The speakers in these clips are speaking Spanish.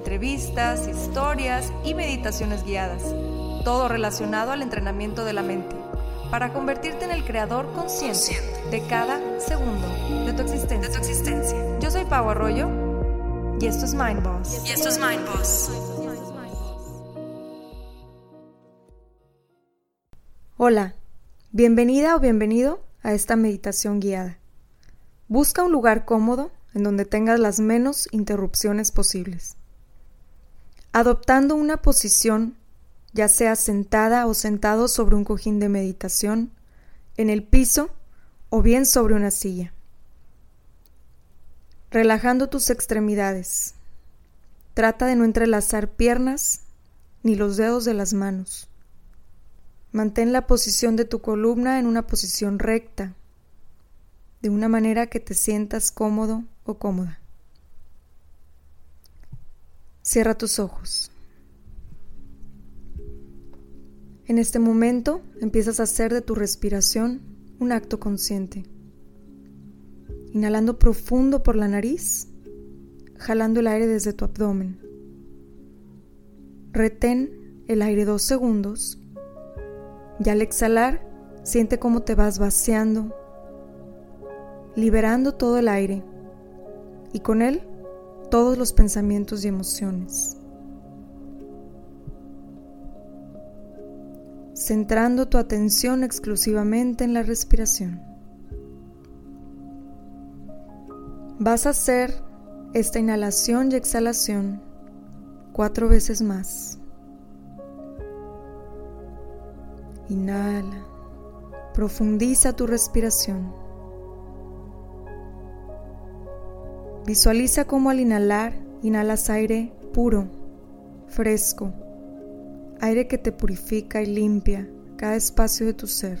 entrevistas, historias y meditaciones guiadas, todo relacionado al entrenamiento de la mente, para convertirte en el creador consciente de cada segundo de tu existencia. Yo soy Pau Arroyo y esto es Mind Boss. Y esto es Mind Boss. Hola, bienvenida o bienvenido a esta meditación guiada. Busca un lugar cómodo en donde tengas las menos interrupciones posibles adoptando una posición, ya sea sentada o sentado sobre un cojín de meditación, en el piso o bien sobre una silla. Relajando tus extremidades. Trata de no entrelazar piernas ni los dedos de las manos. Mantén la posición de tu columna en una posición recta, de una manera que te sientas cómodo o cómoda. Cierra tus ojos. En este momento empiezas a hacer de tu respiración un acto consciente. Inhalando profundo por la nariz, jalando el aire desde tu abdomen. Retén el aire dos segundos y al exhalar siente cómo te vas vaciando, liberando todo el aire y con él todos los pensamientos y emociones. Centrando tu atención exclusivamente en la respiración. Vas a hacer esta inhalación y exhalación cuatro veces más. Inhala. Profundiza tu respiración. Visualiza cómo al inhalar, inhalas aire puro, fresco, aire que te purifica y limpia cada espacio de tu ser.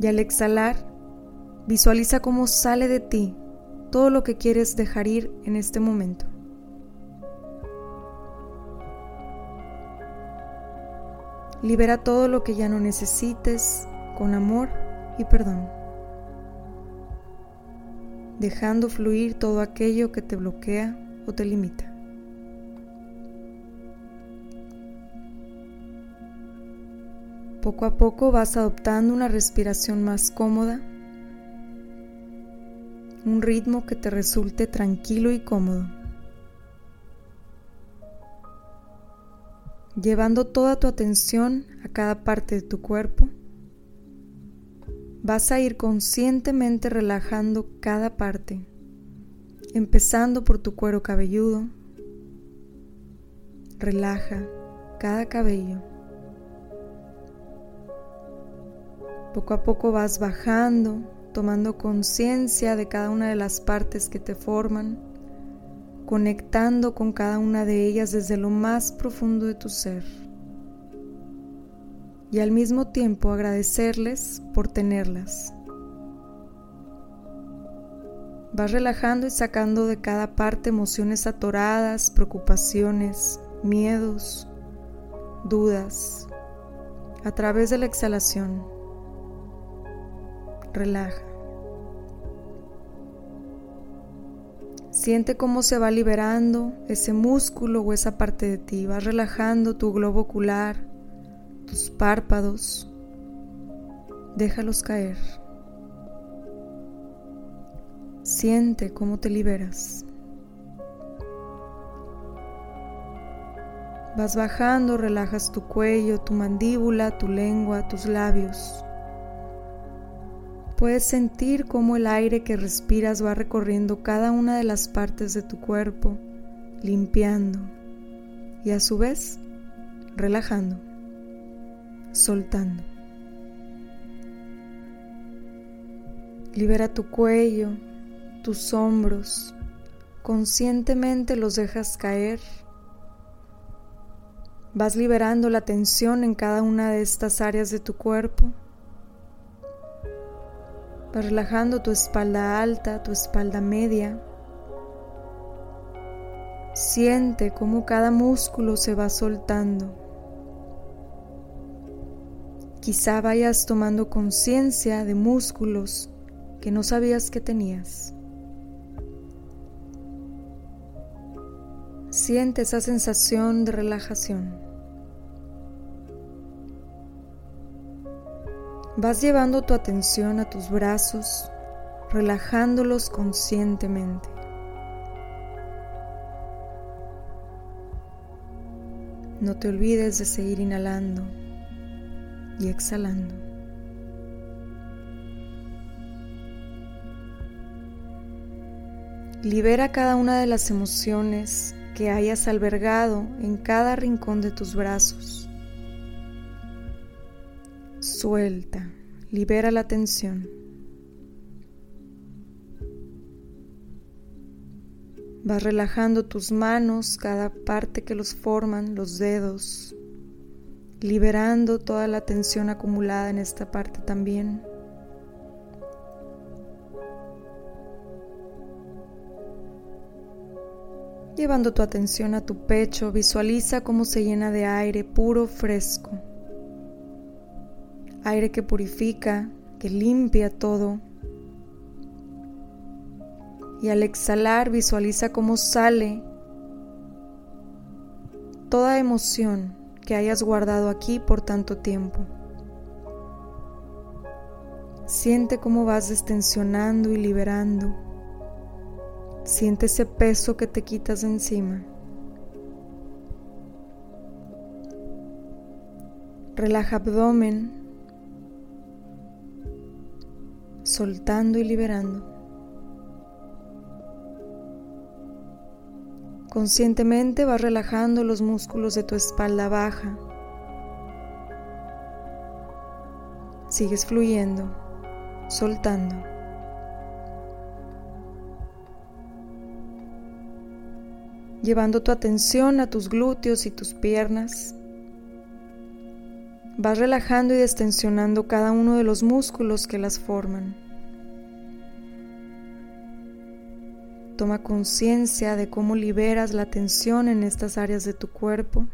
Y al exhalar, visualiza cómo sale de ti todo lo que quieres dejar ir en este momento. Libera todo lo que ya no necesites con amor y perdón dejando fluir todo aquello que te bloquea o te limita. Poco a poco vas adoptando una respiración más cómoda, un ritmo que te resulte tranquilo y cómodo, llevando toda tu atención a cada parte de tu cuerpo vas a ir conscientemente relajando cada parte, empezando por tu cuero cabelludo. Relaja cada cabello. Poco a poco vas bajando, tomando conciencia de cada una de las partes que te forman, conectando con cada una de ellas desde lo más profundo de tu ser y al mismo tiempo agradecerles por tenerlas. Vas relajando y sacando de cada parte emociones atoradas, preocupaciones, miedos, dudas, a través de la exhalación. Relaja. Siente cómo se va liberando ese músculo o esa parte de ti. Vas relajando tu globo ocular, tus párpados, déjalos caer. Siente cómo te liberas. Vas bajando, relajas tu cuello, tu mandíbula, tu lengua, tus labios. Puedes sentir cómo el aire que respiras va recorriendo cada una de las partes de tu cuerpo, limpiando y a su vez relajando soltando. Libera tu cuello, tus hombros, conscientemente los dejas caer Vas liberando la tensión en cada una de estas áreas de tu cuerpo. Vas relajando tu espalda alta, tu espalda media. Siente cómo cada músculo se va soltando. Quizá vayas tomando conciencia de músculos que no sabías que tenías. Siente esa sensación de relajación. Vas llevando tu atención a tus brazos, relajándolos conscientemente. No te olvides de seguir inhalando y exhalando. Libera cada una de las emociones que hayas albergado en cada rincón de tus brazos. Suelta, libera la tensión. Vas relajando tus manos, cada parte que los forman, los dedos, liberando toda la tensión acumulada en esta parte también. Llevando tu atención a tu pecho, visualiza cómo se llena de aire puro, fresco. Aire que purifica, que limpia todo. Y al exhalar visualiza cómo sale toda emoción que hayas guardado aquí por tanto tiempo. Siente cómo vas destensionando y liberando. Siente ese peso que te quitas de encima. Relaja abdomen, soltando y liberando. Conscientemente vas relajando los músculos de tu espalda baja. Sigues fluyendo, soltando. llevando tu atención a tus glúteos y tus piernas. Vas relajando y destensionando cada uno de los músculos que las forman. Toma conciencia de cómo liberas la tensión en estas áreas de tu cuerpo.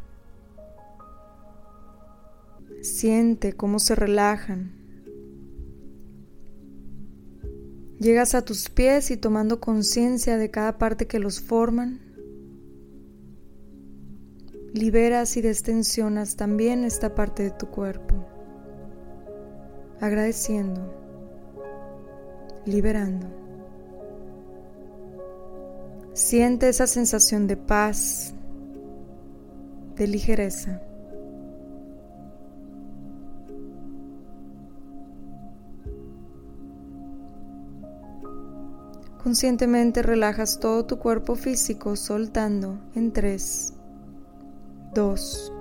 Siente cómo se relajan. Llegas a tus pies y tomando conciencia de cada parte que los forman, liberas y destensionas también esta parte de tu cuerpo, agradeciendo, liberando. Siente esa sensación de paz, de ligereza. Conscientemente relajas todo tu cuerpo físico soltando en tres, 2,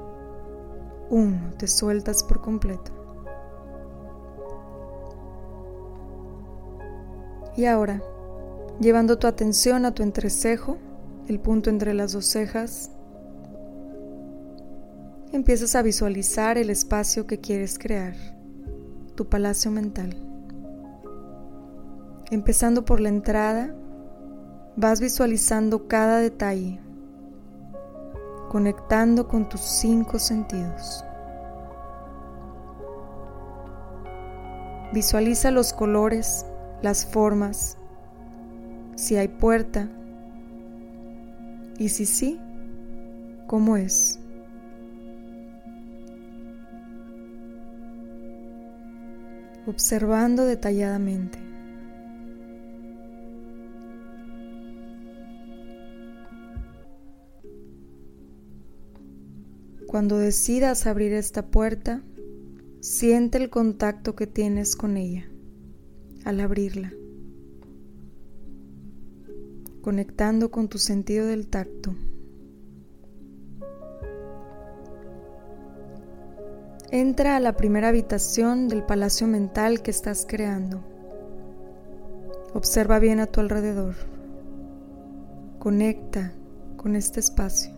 1. Te sueltas por completo. Y ahora, llevando tu atención a tu entrecejo, el punto entre las dos cejas, empiezas a visualizar el espacio que quieres crear, tu palacio mental. Empezando por la entrada, vas visualizando cada detalle, conectando con tus cinco sentidos. Visualiza los colores, las formas, si hay puerta y si sí, cómo es. Observando detalladamente. Cuando decidas abrir esta puerta, siente el contacto que tienes con ella al abrirla, conectando con tu sentido del tacto. Entra a la primera habitación del palacio mental que estás creando. Observa bien a tu alrededor. Conecta con este espacio.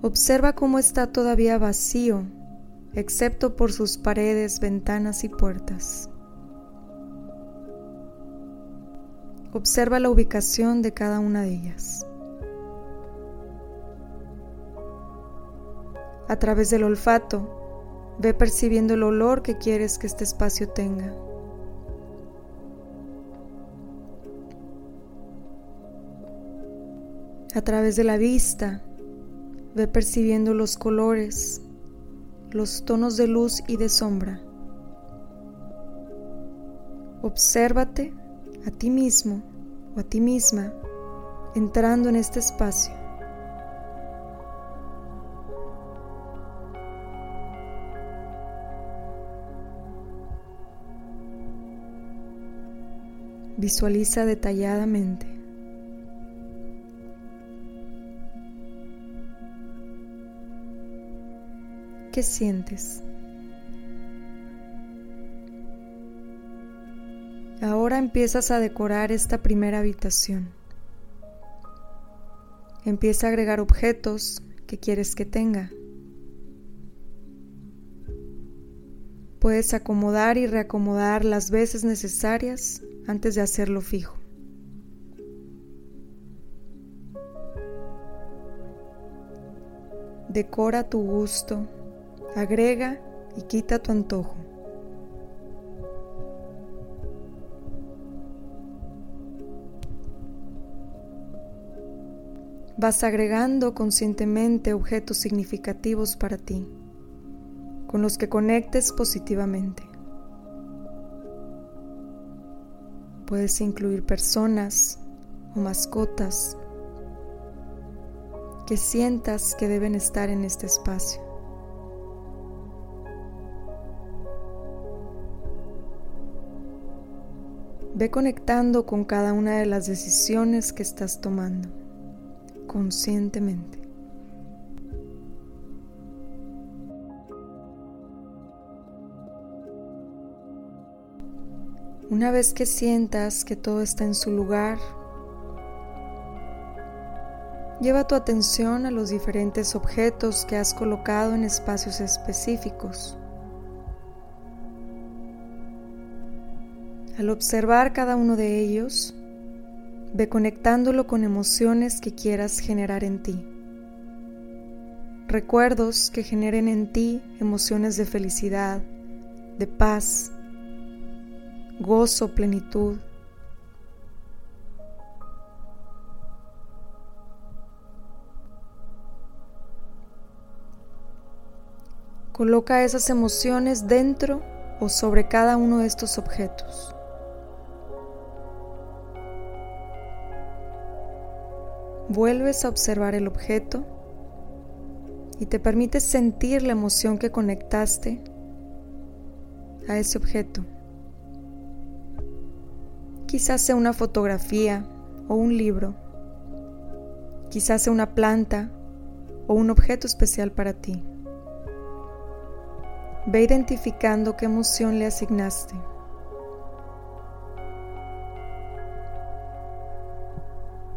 Observa cómo está todavía vacío, excepto por sus paredes, ventanas y puertas. Observa la ubicación de cada una de ellas. A través del olfato, ve percibiendo el olor que quieres que este espacio tenga. A través de la vista, Ve percibiendo los colores, los tonos de luz y de sombra. Obsérvate a ti mismo o a ti misma entrando en este espacio. Visualiza detalladamente. ¿Qué sientes? Ahora empiezas a decorar esta primera habitación. Empieza a agregar objetos que quieres que tenga. Puedes acomodar y reacomodar las veces necesarias antes de hacerlo fijo. Decora tu gusto agrega y quita tu antojo. Vas agregando conscientemente objetos significativos para ti, con los que conectes positivamente. Puedes incluir personas o mascotas que sientas que deben estar en este espacio. Ve conectando con cada una de las decisiones que estás tomando conscientemente. Una vez que sientas que todo está en su lugar, lleva tu atención a los diferentes objetos que has colocado en espacios específicos. Al observar cada uno de ellos, ve conectándolo con emociones que quieras generar en ti. Recuerdos que generen en ti emociones de felicidad, de paz, gozo, plenitud. Coloca esas emociones dentro o sobre cada uno de estos objetos. Vuelves a observar el objeto y te permites sentir la emoción que conectaste a ese objeto. Quizás sea una fotografía o un libro, quizás sea una planta o un objeto especial para ti. Ve identificando qué emoción le asignaste.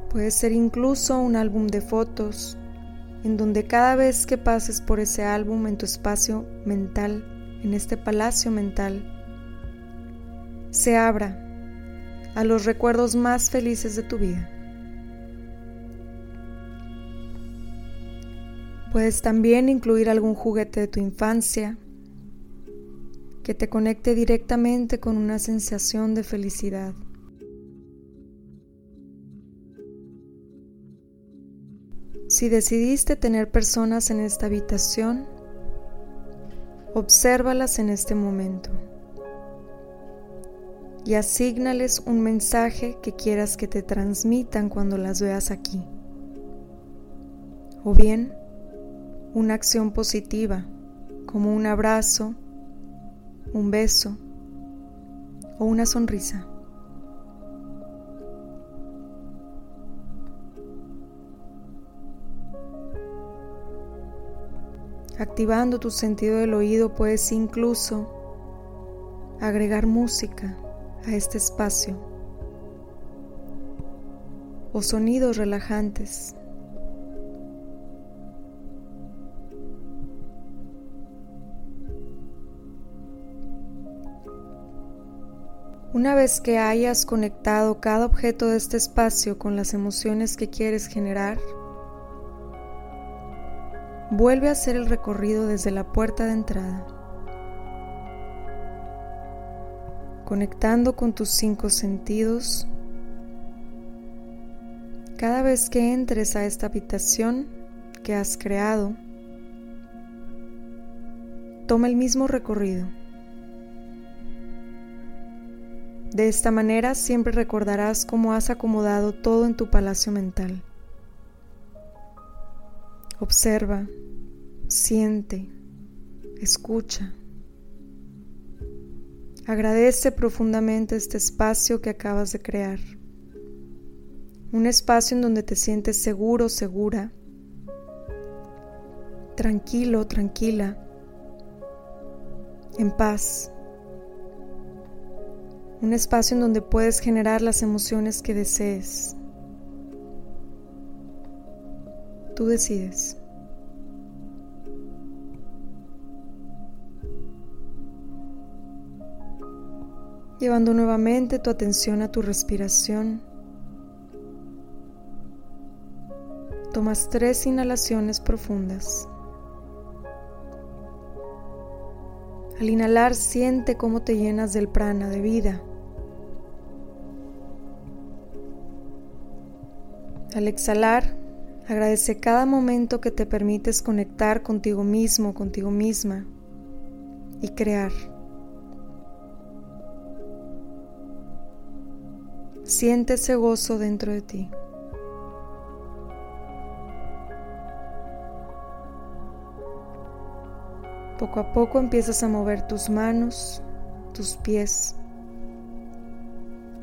Puede ser incluso un álbum de fotos en donde cada vez que pases por ese álbum en tu espacio mental, en este palacio mental, se abra a los recuerdos más felices de tu vida. Puedes también incluir algún juguete de tu infancia que te conecte directamente con una sensación de felicidad. Si decidiste tener personas en esta habitación, obsérvalas en este momento y asígnales un mensaje que quieras que te transmitan cuando las veas aquí. O bien, una acción positiva, como un abrazo, un beso o una sonrisa. Activando tu sentido del oído puedes incluso agregar música a este espacio o sonidos relajantes. Una vez que hayas conectado cada objeto de este espacio con las emociones que quieres generar, vuelve a hacer el recorrido desde la puerta de entrada, conectando con tus cinco sentidos. Cada vez que entres a esta habitación que has creado, toma el mismo recorrido. De esta manera siempre recordarás cómo has acomodado todo en tu palacio mental. Observa, siente, escucha. Agradece profundamente este espacio que acabas de crear. Un espacio en donde te sientes seguro, segura, tranquilo, tranquila, en paz un espacio en donde puedes generar las emociones que desees. Tú decides. Llevando nuevamente tu atención a tu respiración. Tomas tres inhalaciones profundas. Al inhalar siente cómo te llenas del prana de vida. Al exhalar, agradece cada momento que te permites conectar contigo mismo, contigo misma y crear. Siente ese gozo dentro de ti. Poco a poco empiezas a mover tus manos, tus pies,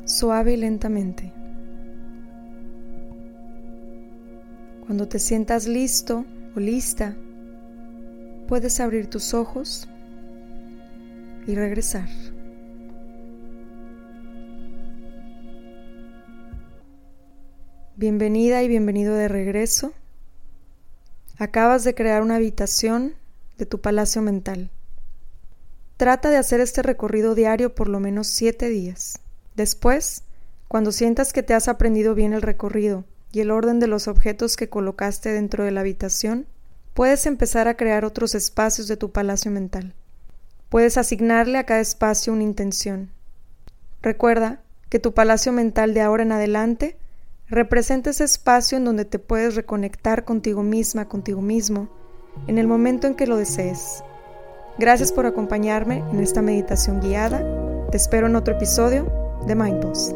suave y lentamente. Cuando te sientas listo o lista, puedes abrir tus ojos y regresar. Bienvenida y bienvenido de regreso. Acabas de crear una habitación de tu palacio mental. Trata de hacer este recorrido diario por lo menos siete días. Después, cuando sientas que te has aprendido bien el recorrido y el orden de los objetos que colocaste dentro de la habitación, puedes empezar a crear otros espacios de tu palacio mental. Puedes asignarle a cada espacio una intención. Recuerda que tu palacio mental de ahora en adelante representa ese espacio en donde te puedes reconectar contigo misma, contigo mismo, en el momento en que lo desees. Gracias por acompañarme en esta meditación guiada. Te espero en otro episodio de Mindboss.